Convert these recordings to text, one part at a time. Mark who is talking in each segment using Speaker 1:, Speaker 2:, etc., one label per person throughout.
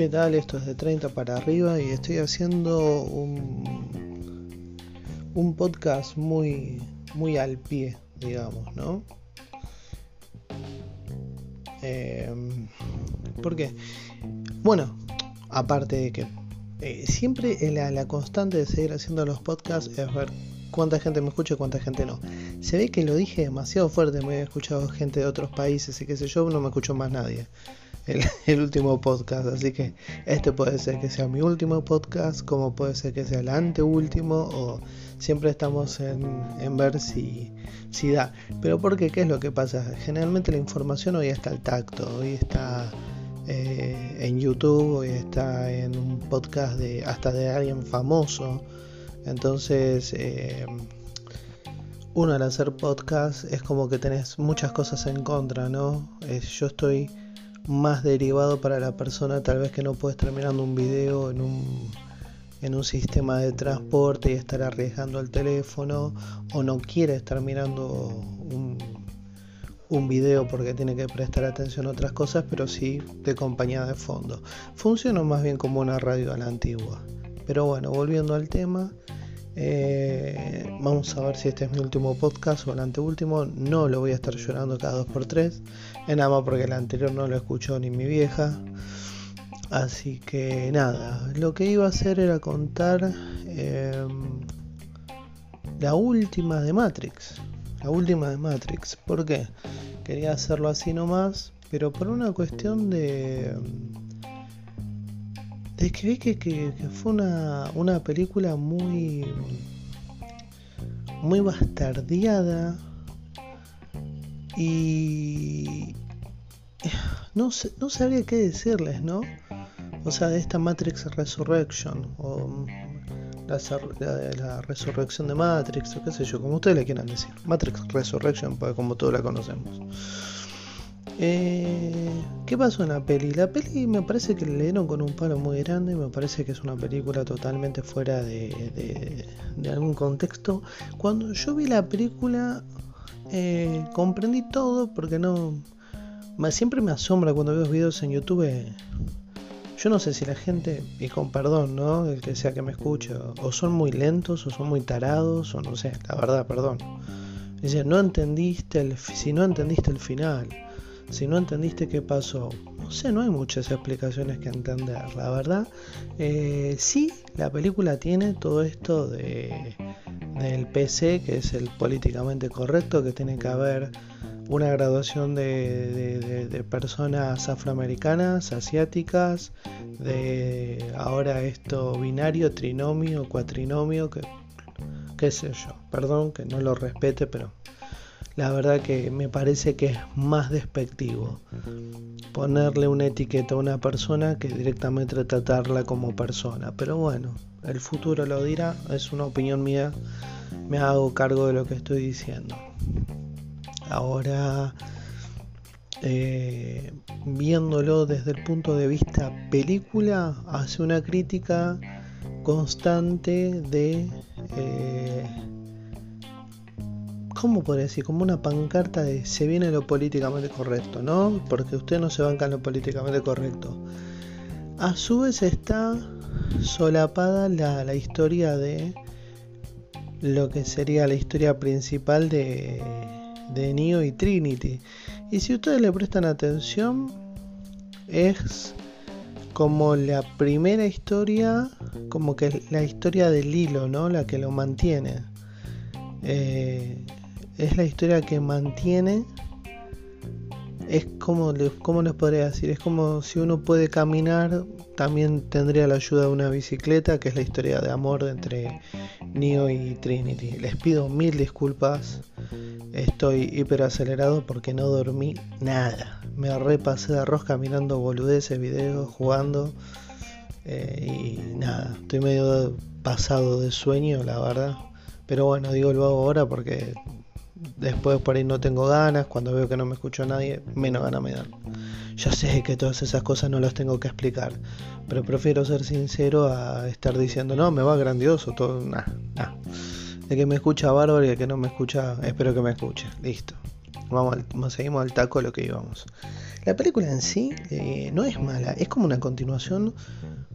Speaker 1: ¿Qué tal? Esto es de 30 para arriba y estoy haciendo un, un podcast muy, muy al pie, digamos, ¿no? Eh, ¿Por qué? Bueno, aparte de que eh, siempre la, la constante de seguir haciendo los podcasts es ver cuánta gente me escucha y cuánta gente no. Se ve que lo dije demasiado fuerte, me he escuchado gente de otros países y qué sé yo, no me escucho más nadie el, último podcast. Así que este puede ser que sea mi último podcast, como puede ser que sea el anteúltimo, o siempre estamos en, ver si, si da. Pero porque, ¿qué es lo que pasa? Generalmente la información hoy está al tacto, hoy está eh, en YouTube, hoy está en un podcast de hasta de alguien famoso. Entonces, eh, uno al hacer podcast es como que tenés muchas cosas en contra, ¿no? yo estoy más derivado para la persona tal vez que no puede estar mirando un video en un, en un sistema de transporte y estar arriesgando el teléfono o no quiere estar mirando un, un video porque tiene que prestar atención a otras cosas, pero sí de compañía de fondo. Funciona más bien como una radio a la antigua. Pero bueno, volviendo al tema, eh, vamos a ver si este es mi último podcast o el anteúltimo. No lo voy a estar llorando cada dos por tres. Es nada más porque el anterior no lo escuchó ni mi vieja. Así que nada, lo que iba a hacer era contar em, la última de Matrix. La última de Matrix. ¿Por qué? Quería hacerlo así nomás, pero por una cuestión de es que vi que, fue una, una, película muy. muy bastardeada. Y. No, no sabría qué decirles, ¿no? O sea, de esta Matrix Resurrection. O la, la, resurrección de Matrix, o qué sé yo, como ustedes le quieran decir. Matrix Resurrection, pues como todos la conocemos. Eh, ¿Qué pasó en la peli? La peli me parece que le dieron con un palo muy grande, me parece que es una película totalmente fuera de, algún contexto. Cuando yo vi la película eh, comprendí todo porque no... siempre me asombra cuando veo videos en YouTube. Yo no sé si la gente, y con perdón, ¿no? El que sea que me escuche, o son muy lentos, o son muy tarados, o no sé, la verdad, perdón. Dice, no entendiste el, si no entendiste el final si no entendiste qué pasó, no sé, no hay muchas explicaciones que entender, la verdad. Eh, sí, la película tiene todo esto de, del PC, que es el políticamente correcto, que tiene que haber una graduación de, de, personas afroamericanas, asiáticas, de ahora esto binario, trinomio, cuatrinomio, que qué sé yo, perdón que no lo respete, pero la verdad que me parece que es más despectivo ponerle una etiqueta a una persona que directamente tratarla como persona. Pero bueno, el futuro lo dirá, es una opinión mía, me hago cargo de lo que estoy diciendo. Ahora, eh, viéndolo desde el punto de vista película, hace una crítica constante de... Eh, ¿cómo podría decir? Como una pancarta de se viene lo políticamente correcto, ¿no? Porque usted no se banca en lo políticamente correcto. A su vez está solapada la, la historia de lo que sería la historia principal de, de Neo y Trinity. Y si ustedes le prestan atención, es como la primera historia, como que la historia del hilo, ¿no? La que lo mantiene. Eh, es la historia que mantiene. Es como, ¿cómo les podría decir? Es como si uno puede caminar, también tendría la ayuda de una bicicleta, que es la historia de amor entre Neo y Trinity. Les pido mil disculpas, estoy hiper acelerado porque no dormí nada. Me repasé de arroz caminando boludeces, videos, jugando. Eh, y nada, estoy medio pasado de sueño, la verdad. Pero bueno, digo lo hago ahora porque después por ahí no tengo ganas, cuando veo que no me escucho a nadie, menos ganas me dan. Ya sé que todas esas cosas no las tengo que explicar, pero prefiero ser sincero a estar diciendo, no, me va grandioso, todo, nada, nah. El que me escucha bárbaro y el que no me escucha, espero que me escuche, listo. vamos, seguimos al taco lo que íbamos. La película en sí eh, no es mala, es como una continuación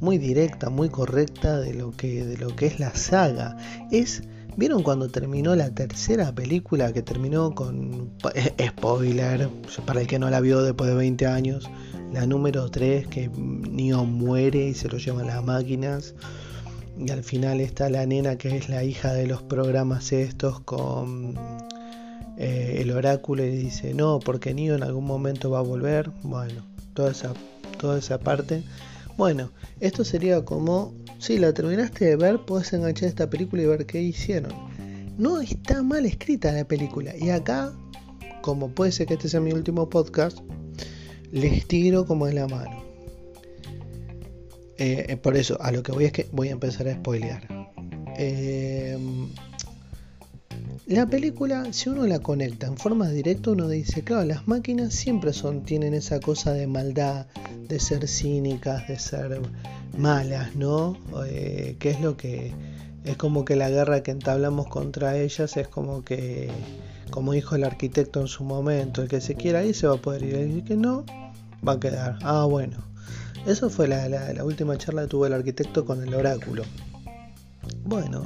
Speaker 1: muy directa, muy correcta de lo que, de lo que es la saga. Es ¿Vieron cuando terminó la tercera película que terminó con spoiler para el que no la vio después de 20 años? La número 3 que Neo muere y se lo llevan las máquinas. Y al final está la nena que es la hija de los programas estos con eh, el oráculo y dice no porque Neo en algún momento va a volver. Bueno, toda esa, toda esa parte. Bueno, esto sería como si la terminaste de ver, puedes enganchar esta película y ver qué hicieron. No está mal escrita la película. Y acá, como puede ser que este sea mi último podcast, les tiro como en la mano. Eh, eh, por eso, a lo que voy es que voy a empezar a spoilear. Eh, la película, si uno la conecta en forma directa, uno dice, claro, las máquinas siempre son, tienen esa cosa de maldad, de ser cínicas, de ser malas, ¿no? Eh, que es lo que es como que la guerra que entablamos contra ellas es como que, como dijo el arquitecto en su momento, el que se quiera ir se va a poder ir, el que no, va a quedar. Ah, bueno. Eso fue la, la última charla que tuvo el arquitecto con el oráculo. Bueno,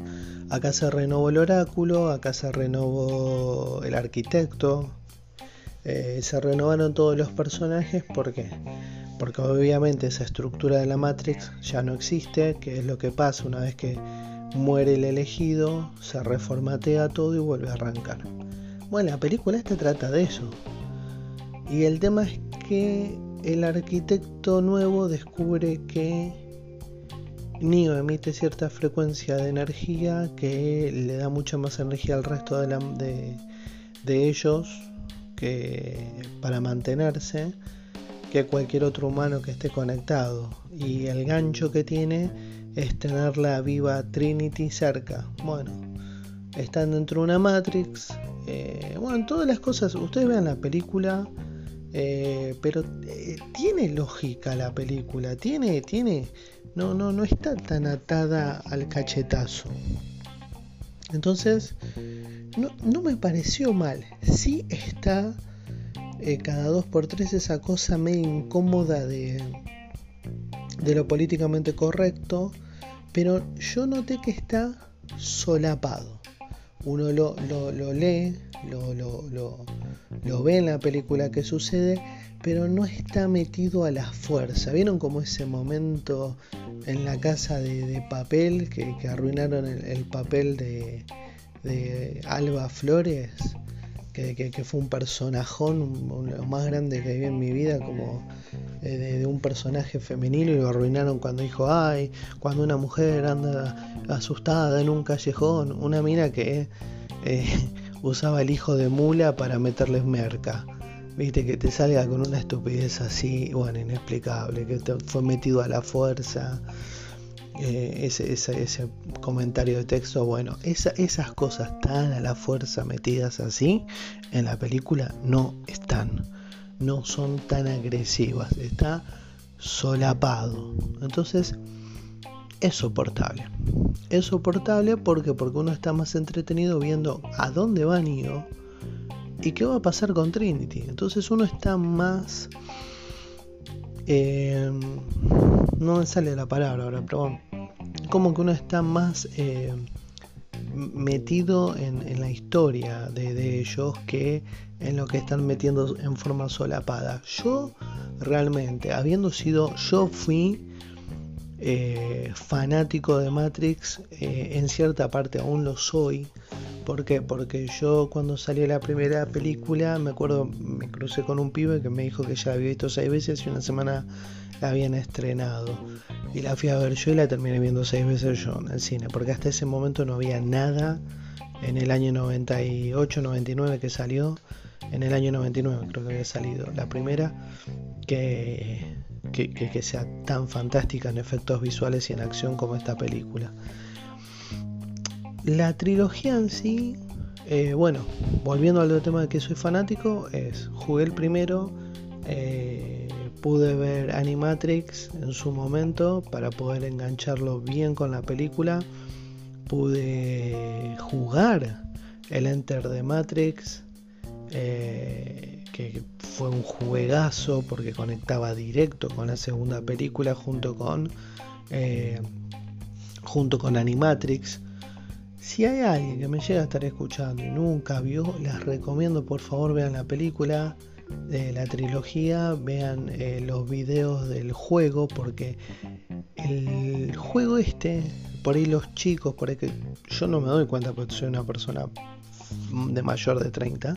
Speaker 1: acá se renovó el oráculo, acá se renovó el arquitecto, eh, se renovaron todos los personajes, ¿por qué? Porque obviamente esa estructura de la Matrix ya no existe, que es lo que pasa una vez que muere el elegido, se reformatea todo y vuelve a arrancar. Bueno, la película esta trata de eso. Y el tema es que el arquitecto nuevo descubre que Neo emite cierta frecuencia de energía que le da mucha más energía al resto de, de, ellos que para mantenerse que cualquier otro humano que esté conectado. Y el gancho que tiene es tener la viva Trinity cerca. Bueno, están dentro de una Matrix. Eh, bueno, todas las cosas. Ustedes vean la película. Eh, pero eh, tiene lógica la película. Tiene, tiene no, no, no está tan atada al cachetazo. Entonces, no, me pareció mal. Sí está eh, cada dos por tres esa cosa medio incómoda de, de lo políticamente correcto, pero yo noté que está solapado. Uno lo, lo, lee, lo, lo, ve en la película que sucede, pero no está metido a la fuerza. ¿Vieron como ese momento en la casa de, papel que, arruinaron el, papel de, Alba Flores? Que, fue un personajón, lo más grande que vi en mi vida, como eh, de, un personaje femenino y lo arruinaron cuando dijo, ay, cuando una mujer anda asustada en un callejón, una mina que eh, usaba el hijo de mula para meterles merca. Viste, que te salga con una estupidez así, bueno, inexplicable, que te fue metido a la fuerza. Eh, ese, ese, comentario de texto, bueno, esas cosas tan a la fuerza metidas así en la película no están, no son tan agresivas, está solapado. Entonces, es soportable. Es soportable porque, porque uno está más entretenido viendo a dónde va Neo ¿Y qué va a pasar con Trinity? Entonces uno está más... Eh, no me sale la palabra ahora, pero como que uno está más eh, metido en, la historia de, ellos que en lo que están metiendo en forma solapada. Yo realmente, habiendo sido, yo fui eh, fanático de Matrix, en cierta parte aún lo soy, ¿Por qué? Porque yo cuando salió la primera película, me acuerdo, me crucé con un pibe que me dijo que ya había visto seis veces y una semana la habían estrenado. Y la fui a ver yo y la terminé viendo seis veces yo en el cine, porque hasta ese momento no había nada en el año 98, 99 que salió. En el año 99 creo que había salido la primera que, que, que sea tan fantástica en efectos visuales y en acción como esta película. La trilogía en sí, eh, bueno, volviendo al tema de que soy fanático, es jugué el primero, eh, pude ver Animatrix en su momento para poder engancharlo bien con la película, pude jugar el Enter de Matrix eh, que fue un juegazo porque conectaba directo con la segunda película junto con junto con Animatrix. Si hay alguien que me llega a estar escuchando y nunca vio, les recomiendo por favor vean la película de la trilogía, vean eh, los videos del juego porque el juego este, por ahí los chicos, por ahí que yo no me doy cuenta porque soy una persona de mayor de 30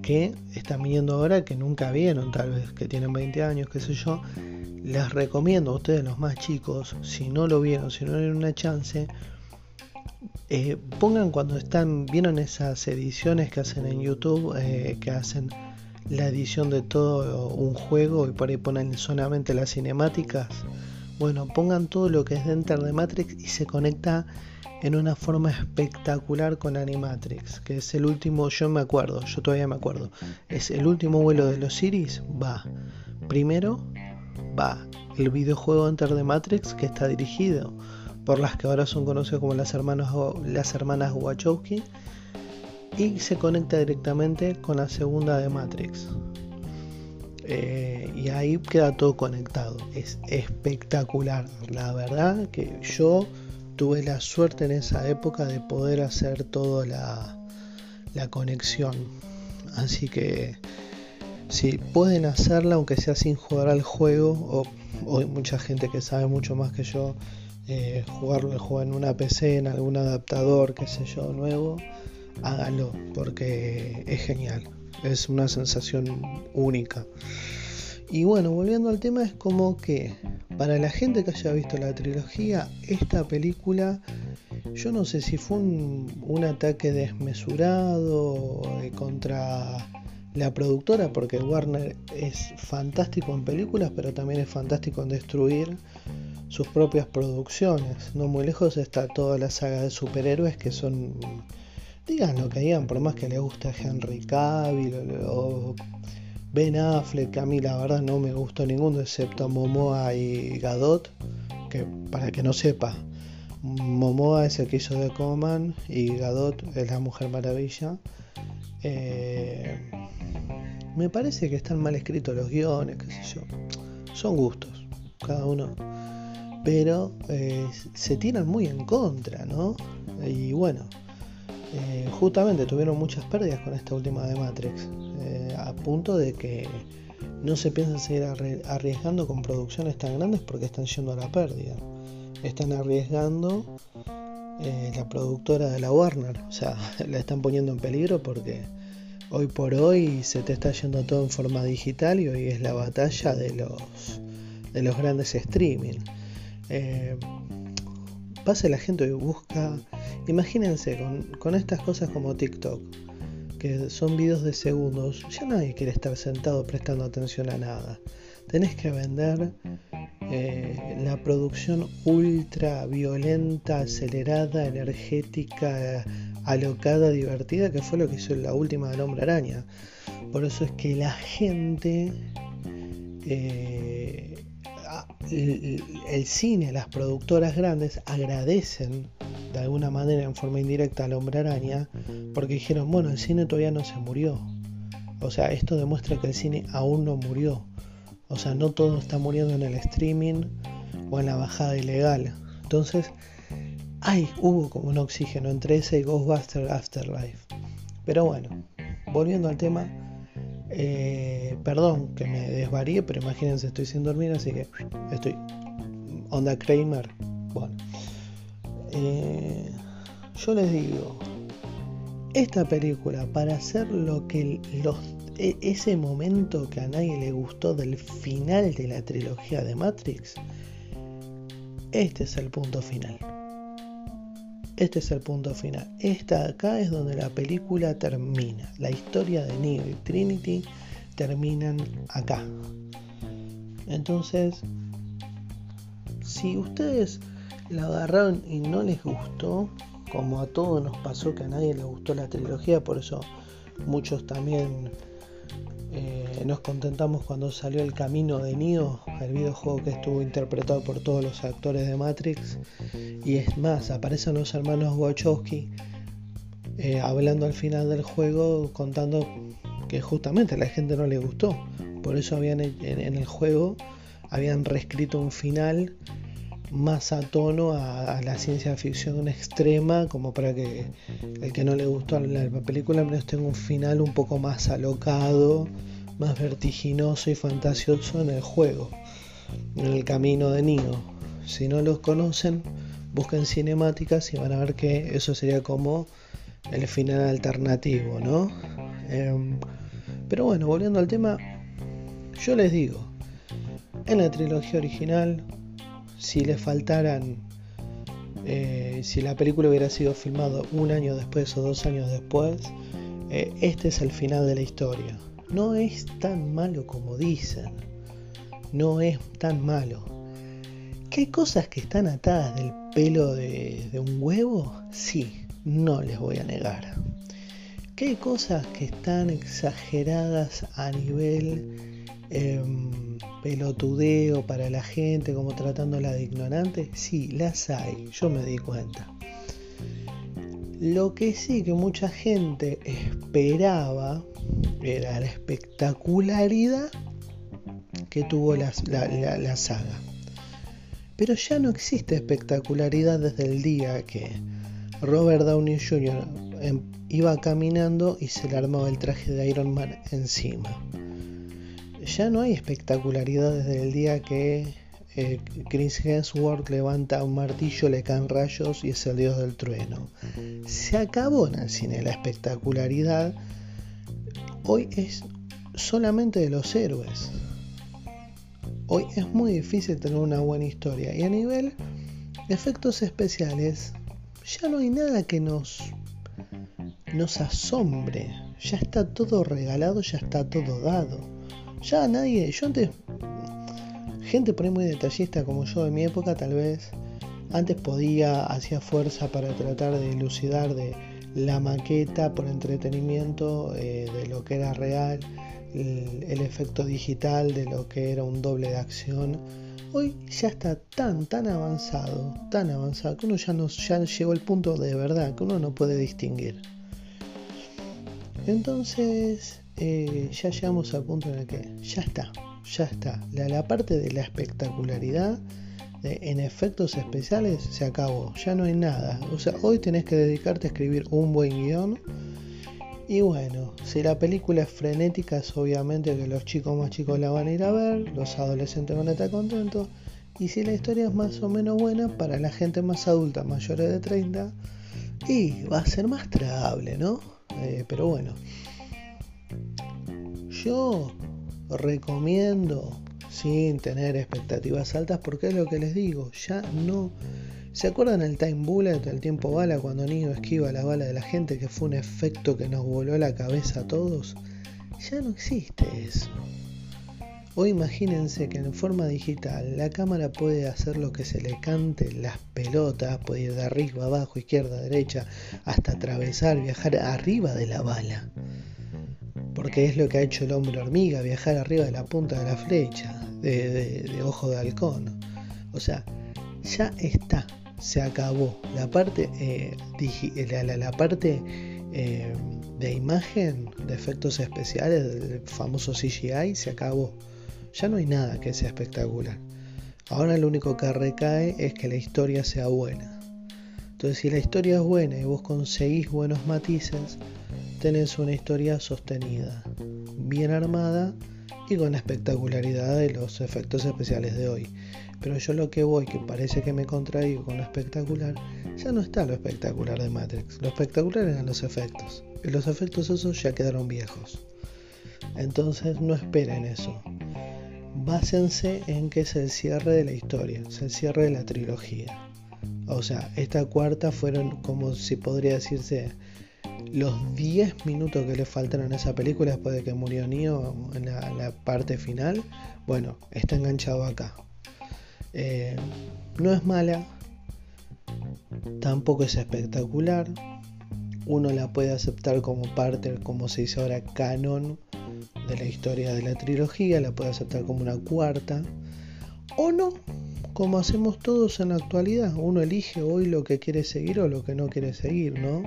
Speaker 1: que están viniendo ahora que nunca vieron, tal vez que tienen 20 años, qué sé yo. Les recomiendo a ustedes, los más chicos, si no lo vieron, si no tienen una chance, eh, pongan cuando están, vieron esas ediciones que hacen en YouTube, eh, que hacen la edición de todo un juego y por ahí ponen solamente las cinemáticas. Bueno, pongan todo lo que es dentro de Matrix y se conecta en una forma espectacular con Animatrix, que es el último, yo me acuerdo, yo todavía me acuerdo, es el último vuelo de los Iris, va. Primero va el videojuego Enter the Matrix que está dirigido por las que ahora son conocidas como las hermanas, las hermanas Wachowski y se conecta directamente con la segunda de Matrix. Eh, y ahí queda todo conectado. Es espectacular. La verdad que yo tuve la suerte en esa época de poder hacer toda la, la conexión. Así que si pueden hacerla, aunque sea sin jugar al juego, o, hay mucha gente que sabe mucho más que yo, eh, jugarlo en una PC, en algún adaptador, qué sé yo, nuevo, háganlo, porque es genial. Es una sensación única. Y bueno, volviendo al tema, es como que para la gente que haya visto la trilogía, esta película, yo no sé si fue un, ataque desmesurado eh, contra la productora, porque Warner es fantástico en películas, pero también es fantástico en destruir sus propias producciones. No muy lejos está toda la saga de superhéroes que son, digan lo que digan, por más que le guste Henry Cavill o Ben Affleck, a mí la verdad no me gustó ninguno, excepto Momoa y Gadot, que para que no sepa, Momoa es el que hizo de Coman y Gadot es la Mujer Maravilla. Eh, me parece que están mal escritos los guiones, qué sé yo. Son gustos, cada uno. Pero eh, se tiran muy en contra, ¿no? Y bueno, eh, justamente tuvieron muchas pérdidas con esta última de Matrix. Eh, a punto de que no se piensan seguir arriesgando con producciones tan grandes porque están yendo a la pérdida. Están arriesgando la productora de la Warner, o sea, la están poniendo en peligro porque hoy por hoy se te está yendo todo en forma digital y hoy es la batalla de los, de los grandes streaming. Eh, pasa la gente y busca, imagínense con, con estas cosas como TikTok que son videos de segundos, ya nadie quiere estar sentado prestando atención a nada. Tenés que vender eh, la producción ultra violenta, acelerada, energética, alocada, divertida, que fue lo que hizo la última del hombre araña. Por eso es que la gente, eh, el cine, las productoras grandes agradecen de alguna manera en forma indirecta al hombre araña, porque dijeron, bueno, el cine todavía no se murió. O sea, esto demuestra que el cine aún no murió. O sea, no todo está muriendo en el streaming o en la bajada ilegal. Entonces, hay, hubo como un oxígeno entre ese y Ghostbuster Afterlife. Pero bueno, volviendo al tema, eh, perdón que me desvaríe, pero imagínense, estoy sin dormir, así que estoy onda Kramer. Bueno, eh, yo les digo, esta película, para hacer lo que los, e, ese momento que a nadie le gustó del final de la trilogía de Matrix, este es el punto final. Este es el punto final. Esta acá es donde la película termina. La historia de Neo y Trinity terminan acá. Entonces, si ustedes la agarraron y no les gustó, como a todos nos pasó que a nadie le gustó la trilogía, por eso muchos también eh, nos contentamos cuando salió El Camino de Neo, el videojuego que estuvo interpretado por todos los actores de Matrix. Y es más, aparecen los hermanos Wachowski eh, hablando al final del juego, contando que justamente a la gente no le gustó. Por eso habían en el juego habían reescrito un final más a tono a, la ciencia ficción extrema, como para que el que no le gustó la, película menos tenga un final un poco más alocado, más vertiginoso y fantasioso en el juego, en el camino de Nino. Si no los conocen, busquen cinemáticas y van a ver que eso sería como el final alternativo, ¿no? Em, pero bueno, volviendo al tema, yo les digo, en la trilogía original si le faltaran, eh, si la película hubiera sido filmada un año después o dos años después, eh, este es el final de la historia. No es tan malo como dicen. No es tan malo. ¿Qué cosas que están atadas del pelo de, un huevo? Sí, no les voy a negar. ¿Qué cosas que están exageradas a nivel em, pelotudeo para la gente, como tratándola de ignorante, sí, las hay, yo me di cuenta. Lo que sí que mucha gente esperaba era la espectacularidad que tuvo la, saga. Pero ya no existe espectacularidad desde el día que Robert Downey Jr. Em, iba caminando y se le armaba el traje de Iron Man encima ya no hay espectacularidad desde el día que eh, Chris Hemsworth levanta un martillo, le caen rayos y es el dios del trueno. Se acabó en el cine la espectacularidad. Hoy es solamente de los héroes. Hoy es muy difícil tener una buena historia. Y a nivel efectos especiales, ya no hay nada que nos, nos asombre. Ya está todo regalado, ya está todo dado. Ya nadie, yo antes, gente por ahí muy detallista como yo de mi época tal vez, antes podía, hacía fuerza para tratar de elucidar de la maqueta por entretenimiento eh, de lo que era real, el, efecto digital de lo que era un doble de acción. Hoy ya está tan, tan avanzado, tan avanzado, que uno ya, no, ya llegó al punto de verdad, que uno no puede distinguir. Entonces, eh, ya llegamos al punto en el que ya está, ya está. La, parte de la espectacularidad en efectos especiales se acabó, ya no hay nada. O sea, hoy tenés que dedicarte a escribir un buen guion. Y bueno, si la película es frenética, es obviamente que los chicos más chicos la van a ir a ver, los adolescentes van a estar contentos. Y si la historia es más o menos buena, para la gente más adulta, mayores de 30, y va a ser más tragable, ¿no? Eh, pero bueno. Yo recomiendo sin tener expectativas altas porque es lo que les digo, ya no... ¿Se acuerdan el time bullet, el tiempo bala, cuando Niño esquiva la bala de la gente, que fue un efecto que nos voló la cabeza a todos? Ya no existe eso. Hoy imagínense que en forma digital la cámara puede hacer lo que se le cante las pelotas, puede ir de arriba, abajo, izquierda, derecha, hasta atravesar, viajar arriba de la bala porque es lo que ha hecho el hombre hormiga, viajar arriba de la punta de la flecha, de, ojo de halcón. O sea, ya está, se acabó. La parte, eh, la, parte eh, de imagen, de efectos especiales, del famoso CGI, se acabó. Ya no hay nada que sea espectacular. Ahora lo único que recae es que la historia sea buena. Entonces, si la historia es buena y vos conseguís buenos matices, tenés una historia sostenida, bien armada y con la espectacularidad de los efectos especiales de hoy. Pero yo lo que voy, que parece que me contraigo con lo espectacular, ya no está lo espectacular de Matrix. Lo espectacular eran los efectos. Y los efectos esos ya quedaron viejos. Entonces no esperen eso. Básense en que es el cierre de la historia, es el cierre de la trilogía. O sea, esta cuarta fueron como si podría decirse los 10 minutos que le faltaron a esa película después de que murió Neo en la, parte final, bueno, está enganchado acá. Eh, no es mala, tampoco es espectacular. Uno la puede aceptar como parte, como se dice ahora, canon de la historia de la trilogía, la puede aceptar como una cuarta, o no, como hacemos todos en la actualidad. Uno elige hoy lo que quiere seguir o lo que no quiere seguir, ¿no?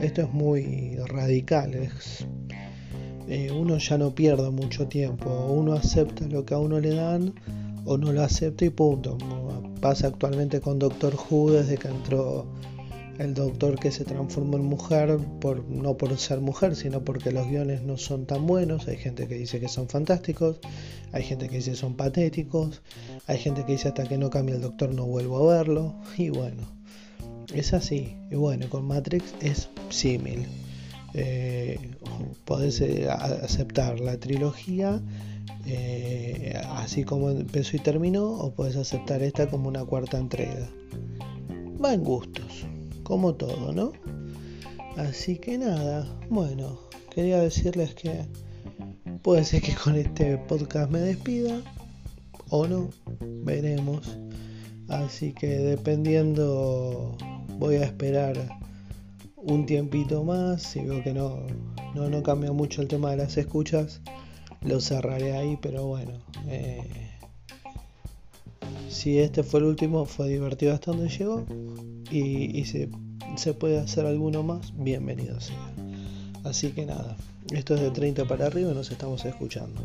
Speaker 1: esto es muy radical. Eh, uno ya no pierde mucho tiempo. Uno acepta lo que a uno le dan o no lo acepta y punto. Pasa actualmente con Doctor Who desde que entró el doctor que se transformó en mujer, por, no por ser mujer, sino porque los guiones no son tan buenos. Hay gente que dice que son fantásticos, hay gente que dice que son patéticos, hay gente que dice hasta que no cambie el doctor no vuelvo a verlo. Y bueno, es así. Y bueno, con Matrix es símil. Eh, podés eh, aceptar la trilogía eh, así como empezó y terminó, o puedes aceptar esta como una cuarta entrega. Va en gustos, como todo, ¿no? Así que nada, bueno, quería decirles que puede ser que con este podcast me despida o no, veremos. Así que dependiendo, voy a esperar un tiempito más. Si veo que no, no, no cambia mucho el tema de las escuchas, lo cerraré ahí. Pero bueno, eh, si este fue el último, fue divertido hasta donde llegó. Y, se, se puede hacer alguno más, bienvenido sea. Así que nada, esto es de 30 para arriba y nos estamos escuchando.